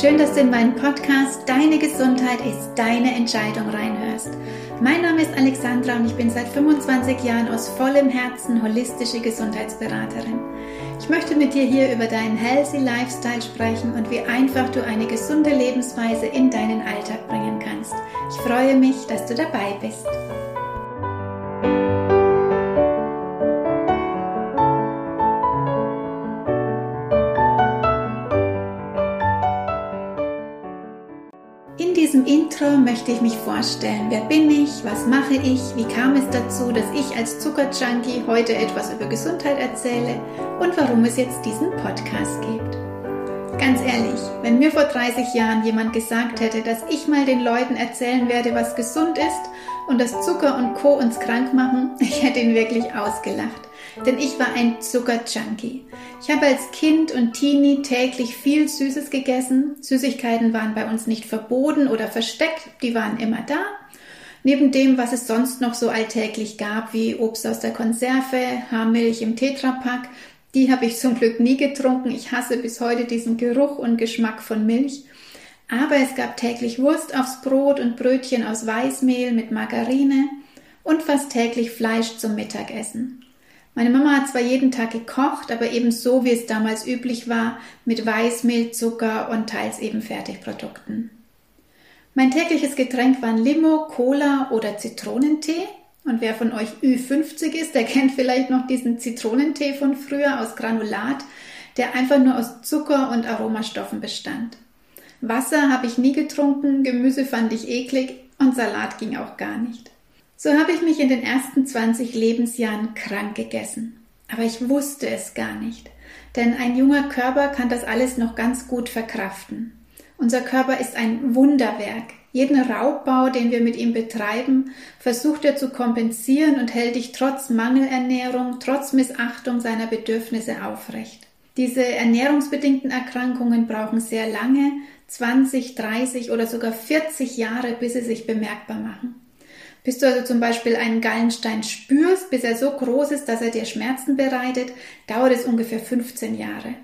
Schön, dass du in meinen Podcast Deine Gesundheit ist deine Entscheidung reinhörst. Mein Name ist Alexandra und ich bin seit 25 Jahren aus vollem Herzen holistische Gesundheitsberaterin. Ich möchte mit dir hier über deinen Healthy Lifestyle sprechen und wie einfach du eine gesunde Lebensweise in deinen Alltag bringen kannst. Ich freue mich, dass du dabei bist. Intro möchte ich mich vorstellen. Wer bin ich? Was mache ich? Wie kam es dazu, dass ich als Zuckerjunkie heute etwas über Gesundheit erzähle und warum es jetzt diesen Podcast gibt? Ganz ehrlich, wenn mir vor 30 Jahren jemand gesagt hätte, dass ich mal den Leuten erzählen werde, was gesund ist und dass Zucker und Co. uns krank machen, ich hätte ihn wirklich ausgelacht denn ich war ein Zuckerjunkie. Ich habe als Kind und Teenie täglich viel Süßes gegessen. Süßigkeiten waren bei uns nicht verboten oder versteckt, die waren immer da. Neben dem, was es sonst noch so alltäglich gab, wie Obst aus der Konserve, Haarmilch im Tetrapack, die habe ich zum Glück nie getrunken. Ich hasse bis heute diesen Geruch und Geschmack von Milch. Aber es gab täglich Wurst aufs Brot und Brötchen aus Weißmehl mit Margarine und fast täglich Fleisch zum Mittagessen. Meine Mama hat zwar jeden Tag gekocht, aber eben so, wie es damals üblich war, mit Weißmehl, Zucker und teils eben Fertigprodukten. Mein tägliches Getränk waren Limo, Cola oder Zitronentee. Und wer von euch Ü50 ist, der kennt vielleicht noch diesen Zitronentee von früher aus Granulat, der einfach nur aus Zucker und Aromastoffen bestand. Wasser habe ich nie getrunken, Gemüse fand ich eklig und Salat ging auch gar nicht. So habe ich mich in den ersten 20 Lebensjahren krank gegessen. Aber ich wusste es gar nicht. Denn ein junger Körper kann das alles noch ganz gut verkraften. Unser Körper ist ein Wunderwerk. Jeden Raubbau, den wir mit ihm betreiben, versucht er zu kompensieren und hält dich trotz Mangelernährung, trotz Missachtung seiner Bedürfnisse aufrecht. Diese ernährungsbedingten Erkrankungen brauchen sehr lange, 20, 30 oder sogar 40 Jahre, bis sie sich bemerkbar machen. Bis du also zum Beispiel einen Gallenstein spürst, bis er so groß ist, dass er dir Schmerzen bereitet, dauert es ungefähr 15 Jahre.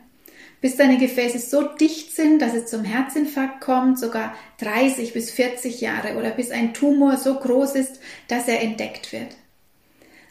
Bis deine Gefäße so dicht sind, dass es zum Herzinfarkt kommt, sogar 30 bis 40 Jahre oder bis ein Tumor so groß ist, dass er entdeckt wird.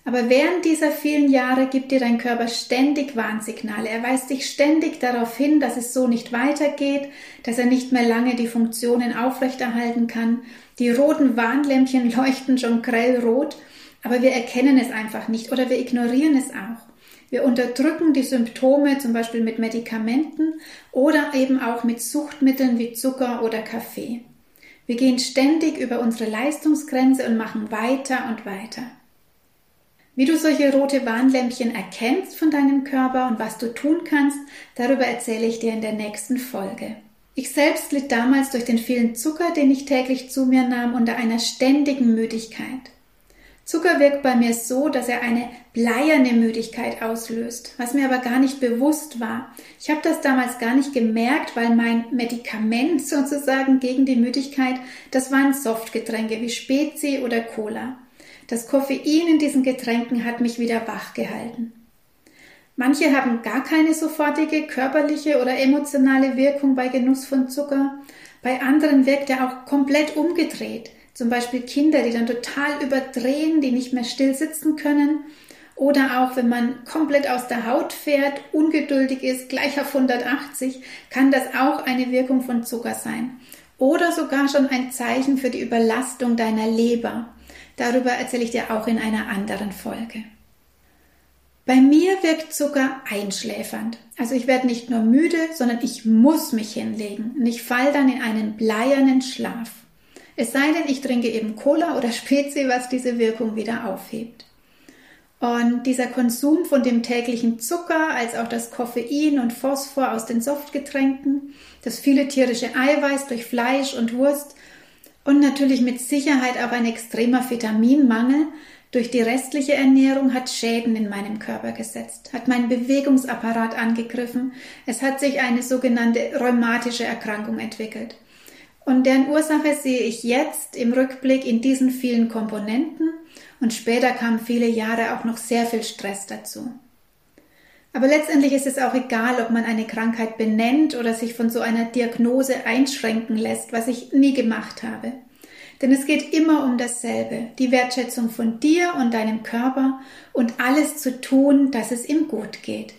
Aber während dieser vielen Jahre gibt dir dein Körper ständig Warnsignale. Er weist dich ständig darauf hin, dass es so nicht weitergeht, dass er nicht mehr lange die Funktionen aufrechterhalten kann. Die roten Warnlämpchen leuchten schon grellrot, aber wir erkennen es einfach nicht oder wir ignorieren es auch. Wir unterdrücken die Symptome zum Beispiel mit Medikamenten oder eben auch mit Suchtmitteln wie Zucker oder Kaffee. Wir gehen ständig über unsere Leistungsgrenze und machen weiter und weiter. Wie du solche rote Warnlämpchen erkennst von deinem Körper und was du tun kannst, darüber erzähle ich dir in der nächsten Folge. Ich selbst litt damals durch den vielen Zucker, den ich täglich zu mir nahm, unter einer ständigen Müdigkeit. Zucker wirkt bei mir so, dass er eine bleierne Müdigkeit auslöst, was mir aber gar nicht bewusst war. Ich habe das damals gar nicht gemerkt, weil mein Medikament sozusagen gegen die Müdigkeit, das waren Softgetränke wie Spezi oder Cola. Das Koffein in diesen Getränken hat mich wieder wach gehalten. Manche haben gar keine sofortige körperliche oder emotionale Wirkung bei Genuss von Zucker. Bei anderen wirkt er auch komplett umgedreht. Zum Beispiel Kinder, die dann total überdrehen, die nicht mehr still sitzen können. Oder auch wenn man komplett aus der Haut fährt, ungeduldig ist, gleich auf 180, kann das auch eine Wirkung von Zucker sein. Oder sogar schon ein Zeichen für die Überlastung deiner Leber. Darüber erzähle ich dir auch in einer anderen Folge. Bei mir wirkt Zucker einschläfernd. Also ich werde nicht nur müde, sondern ich muss mich hinlegen und ich falle dann in einen bleiernen Schlaf. Es sei denn, ich trinke eben Cola oder Spezi, was diese Wirkung wieder aufhebt. Und dieser Konsum von dem täglichen Zucker, als auch das Koffein und Phosphor aus den Softgetränken, das viele tierische Eiweiß durch Fleisch und Wurst und natürlich mit Sicherheit auch ein extremer Vitaminmangel durch die restliche Ernährung hat Schäden in meinem Körper gesetzt, hat meinen Bewegungsapparat angegriffen, es hat sich eine sogenannte rheumatische Erkrankung entwickelt. Und deren Ursache sehe ich jetzt im Rückblick in diesen vielen Komponenten und später kamen viele Jahre auch noch sehr viel Stress dazu. Aber letztendlich ist es auch egal, ob man eine Krankheit benennt oder sich von so einer Diagnose einschränken lässt, was ich nie gemacht habe. Denn es geht immer um dasselbe, die Wertschätzung von dir und deinem Körper und alles zu tun, dass es ihm gut geht.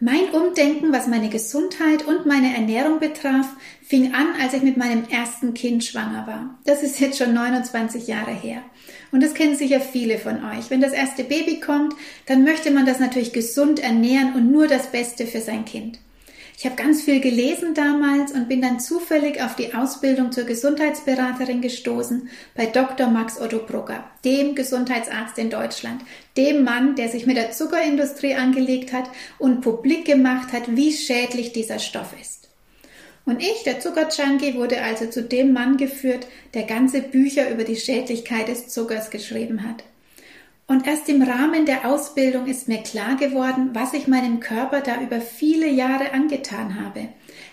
Mein Umdenken, was meine Gesundheit und meine Ernährung betraf, fing an, als ich mit meinem ersten Kind schwanger war. Das ist jetzt schon 29 Jahre her. Und das kennen sicher viele von euch. Wenn das erste Baby kommt, dann möchte man das natürlich gesund ernähren und nur das Beste für sein Kind. Ich habe ganz viel gelesen damals und bin dann zufällig auf die Ausbildung zur Gesundheitsberaterin gestoßen bei Dr. Max Otto Brugger, dem Gesundheitsarzt in Deutschland, dem Mann, der sich mit der Zuckerindustrie angelegt hat und publik gemacht hat, wie schädlich dieser Stoff ist. Und ich, der Zuckerjunkie, wurde also zu dem Mann geführt, der ganze Bücher über die Schädlichkeit des Zuckers geschrieben hat. Und erst im Rahmen der Ausbildung ist mir klar geworden, was ich meinem Körper da über viele Jahre angetan habe.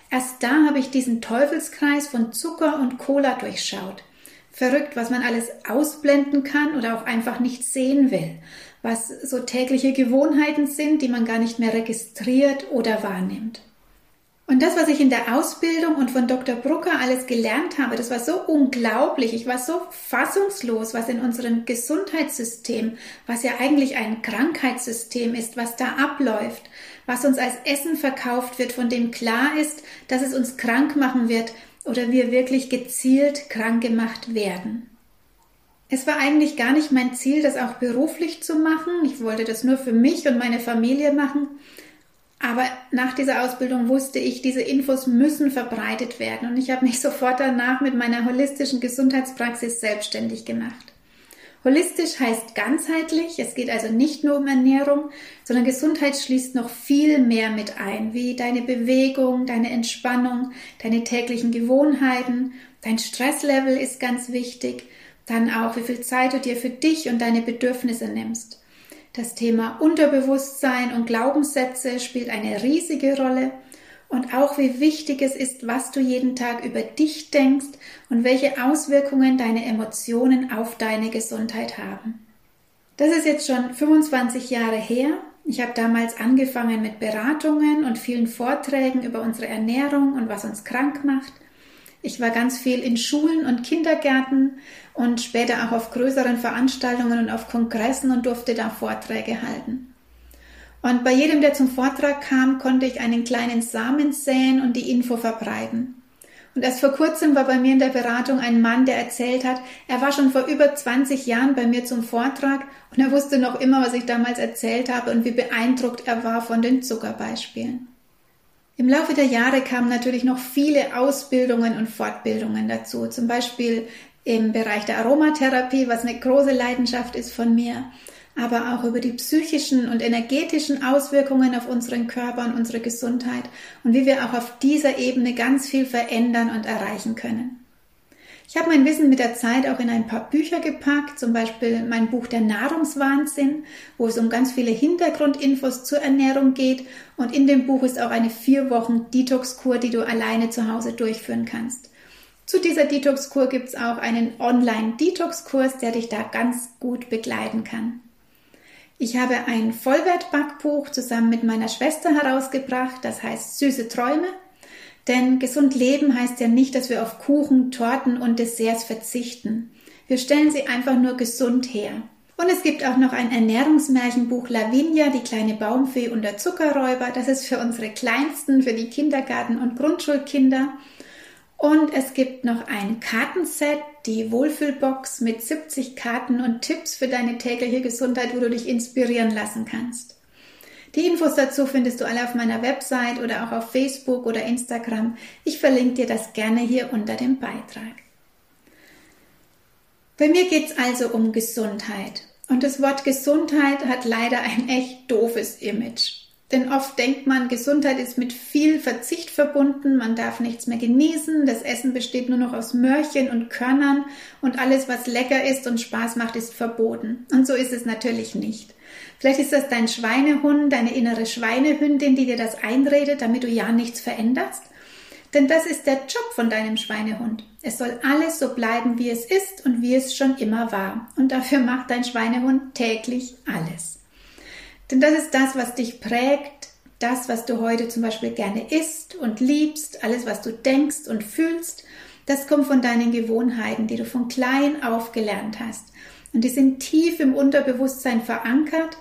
Erst da habe ich diesen Teufelskreis von Zucker und Cola durchschaut. Verrückt, was man alles ausblenden kann oder auch einfach nicht sehen will, was so tägliche Gewohnheiten sind, die man gar nicht mehr registriert oder wahrnimmt. Und das, was ich in der Ausbildung und von Dr. Brucker alles gelernt habe, das war so unglaublich. Ich war so fassungslos, was in unserem Gesundheitssystem, was ja eigentlich ein Krankheitssystem ist, was da abläuft, was uns als Essen verkauft wird, von dem klar ist, dass es uns krank machen wird oder wir wirklich gezielt krank gemacht werden. Es war eigentlich gar nicht mein Ziel, das auch beruflich zu machen. Ich wollte das nur für mich und meine Familie machen. Aber nach dieser Ausbildung wusste ich, diese Infos müssen verbreitet werden und ich habe mich sofort danach mit meiner holistischen Gesundheitspraxis selbstständig gemacht. Holistisch heißt ganzheitlich, es geht also nicht nur um Ernährung, sondern Gesundheit schließt noch viel mehr mit ein, wie deine Bewegung, deine Entspannung, deine täglichen Gewohnheiten, dein Stresslevel ist ganz wichtig, dann auch wie viel Zeit du dir für dich und deine Bedürfnisse nimmst. Das Thema Unterbewusstsein und Glaubenssätze spielt eine riesige Rolle und auch wie wichtig es ist, was du jeden Tag über dich denkst und welche Auswirkungen deine Emotionen auf deine Gesundheit haben. Das ist jetzt schon 25 Jahre her. Ich habe damals angefangen mit Beratungen und vielen Vorträgen über unsere Ernährung und was uns krank macht. Ich war ganz viel in Schulen und Kindergärten und später auch auf größeren Veranstaltungen und auf Kongressen und durfte da Vorträge halten. Und bei jedem, der zum Vortrag kam, konnte ich einen kleinen Samen säen und die Info verbreiten. Und erst vor kurzem war bei mir in der Beratung ein Mann, der erzählt hat, er war schon vor über 20 Jahren bei mir zum Vortrag und er wusste noch immer, was ich damals erzählt habe und wie beeindruckt er war von den Zuckerbeispielen. Im Laufe der Jahre kamen natürlich noch viele Ausbildungen und Fortbildungen dazu, zum Beispiel im Bereich der Aromatherapie, was eine große Leidenschaft ist von mir, aber auch über die psychischen und energetischen Auswirkungen auf unseren Körper und unsere Gesundheit und wie wir auch auf dieser Ebene ganz viel verändern und erreichen können. Ich habe mein Wissen mit der Zeit auch in ein paar Bücher gepackt, zum Beispiel mein Buch Der Nahrungswahnsinn, wo es um ganz viele Hintergrundinfos zur Ernährung geht. Und in dem Buch ist auch eine vier Wochen Detox-Kur, die du alleine zu Hause durchführen kannst. Zu dieser Detox-Kur gibt es auch einen Online-Detox-Kurs, der dich da ganz gut begleiten kann. Ich habe ein Vollwert-Backbuch zusammen mit meiner Schwester herausgebracht, das heißt Süße Träume. Denn gesund leben heißt ja nicht, dass wir auf Kuchen, Torten und Desserts verzichten. Wir stellen sie einfach nur gesund her. Und es gibt auch noch ein Ernährungsmärchenbuch Lavinia, die kleine Baumfee und der Zuckerräuber. Das ist für unsere Kleinsten, für die Kindergarten- und Grundschulkinder. Und es gibt noch ein Kartenset, die Wohlfühlbox mit 70 Karten und Tipps für deine tägliche Gesundheit, wo du dich inspirieren lassen kannst. Die Infos dazu findest du alle auf meiner Website oder auch auf Facebook oder Instagram. Ich verlinke dir das gerne hier unter dem Beitrag. Bei mir geht es also um Gesundheit. Und das Wort Gesundheit hat leider ein echt doofes Image. Denn oft denkt man, Gesundheit ist mit viel Verzicht verbunden, man darf nichts mehr genießen, das Essen besteht nur noch aus Mörchen und Körnern und alles, was lecker ist und Spaß macht, ist verboten. Und so ist es natürlich nicht. Vielleicht ist das dein Schweinehund, deine innere Schweinehündin, die dir das einredet, damit du ja nichts veränderst. Denn das ist der Job von deinem Schweinehund. Es soll alles so bleiben, wie es ist und wie es schon immer war. Und dafür macht dein Schweinehund täglich alles. Denn das ist das, was dich prägt, das, was du heute zum Beispiel gerne isst und liebst, alles, was du denkst und fühlst, das kommt von deinen Gewohnheiten, die du von klein auf gelernt hast. Und die sind tief im Unterbewusstsein verankert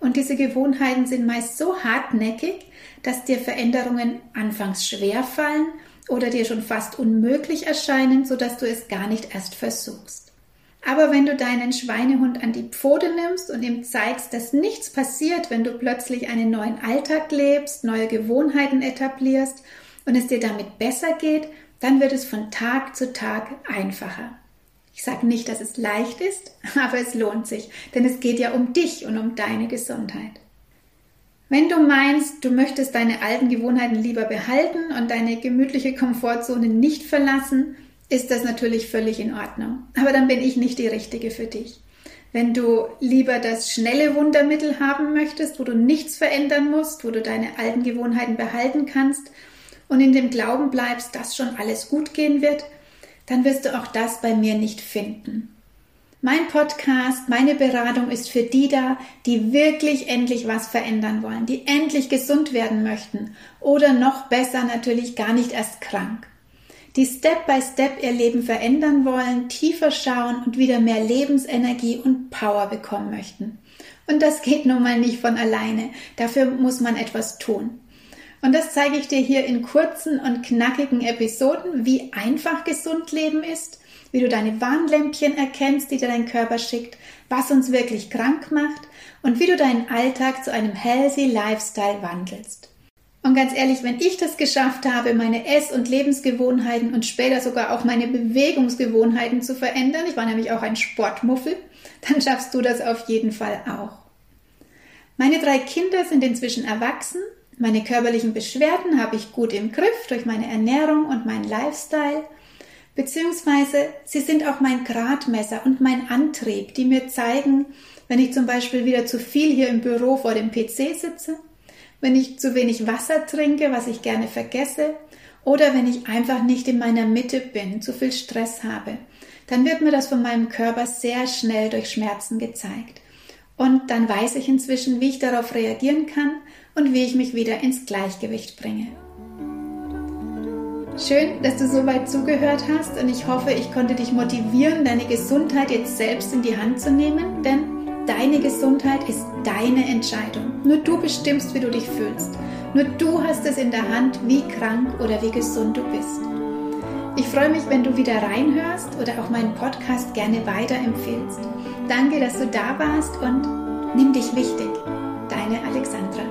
und diese Gewohnheiten sind meist so hartnäckig, dass dir Veränderungen anfangs schwer fallen oder dir schon fast unmöglich erscheinen, sodass du es gar nicht erst versuchst. Aber wenn du deinen Schweinehund an die Pfote nimmst und ihm zeigst, dass nichts passiert, wenn du plötzlich einen neuen Alltag lebst, neue Gewohnheiten etablierst und es dir damit besser geht, dann wird es von Tag zu Tag einfacher. Ich sage nicht, dass es leicht ist, aber es lohnt sich, denn es geht ja um dich und um deine Gesundheit. Wenn du meinst, du möchtest deine alten Gewohnheiten lieber behalten und deine gemütliche Komfortzone nicht verlassen, ist das natürlich völlig in Ordnung. Aber dann bin ich nicht die Richtige für dich. Wenn du lieber das schnelle Wundermittel haben möchtest, wo du nichts verändern musst, wo du deine alten Gewohnheiten behalten kannst und in dem Glauben bleibst, dass schon alles gut gehen wird, dann wirst du auch das bei mir nicht finden. Mein Podcast, meine Beratung ist für die da, die wirklich endlich was verändern wollen, die endlich gesund werden möchten oder noch besser natürlich gar nicht erst krank. Die Step by Step ihr Leben verändern wollen, tiefer schauen und wieder mehr Lebensenergie und Power bekommen möchten. Und das geht nun mal nicht von alleine. Dafür muss man etwas tun. Und das zeige ich dir hier in kurzen und knackigen Episoden, wie einfach gesund Leben ist, wie du deine Warnlämpchen erkennst, die dir dein Körper schickt, was uns wirklich krank macht und wie du deinen Alltag zu einem healthy Lifestyle wandelst. Und ganz ehrlich, wenn ich das geschafft habe, meine Ess- und Lebensgewohnheiten und später sogar auch meine Bewegungsgewohnheiten zu verändern, ich war nämlich auch ein Sportmuffel, dann schaffst du das auf jeden Fall auch. Meine drei Kinder sind inzwischen erwachsen meine körperlichen Beschwerden habe ich gut im Griff durch meine Ernährung und meinen Lifestyle, beziehungsweise sie sind auch mein Gradmesser und mein Antrieb, die mir zeigen, wenn ich zum Beispiel wieder zu viel hier im Büro vor dem PC sitze, wenn ich zu wenig Wasser trinke, was ich gerne vergesse, oder wenn ich einfach nicht in meiner Mitte bin, zu viel Stress habe, dann wird mir das von meinem Körper sehr schnell durch Schmerzen gezeigt. Und dann weiß ich inzwischen, wie ich darauf reagieren kann und wie ich mich wieder ins Gleichgewicht bringe. Schön, dass du so weit zugehört hast und ich hoffe, ich konnte dich motivieren, deine Gesundheit jetzt selbst in die Hand zu nehmen, denn deine Gesundheit ist deine Entscheidung. Nur du bestimmst, wie du dich fühlst. Nur du hast es in der Hand, wie krank oder wie gesund du bist. Ich freue mich, wenn du wieder reinhörst oder auch meinen Podcast gerne weiterempfehlst. Danke, dass du da warst und nimm dich wichtig. Deine Alexandra.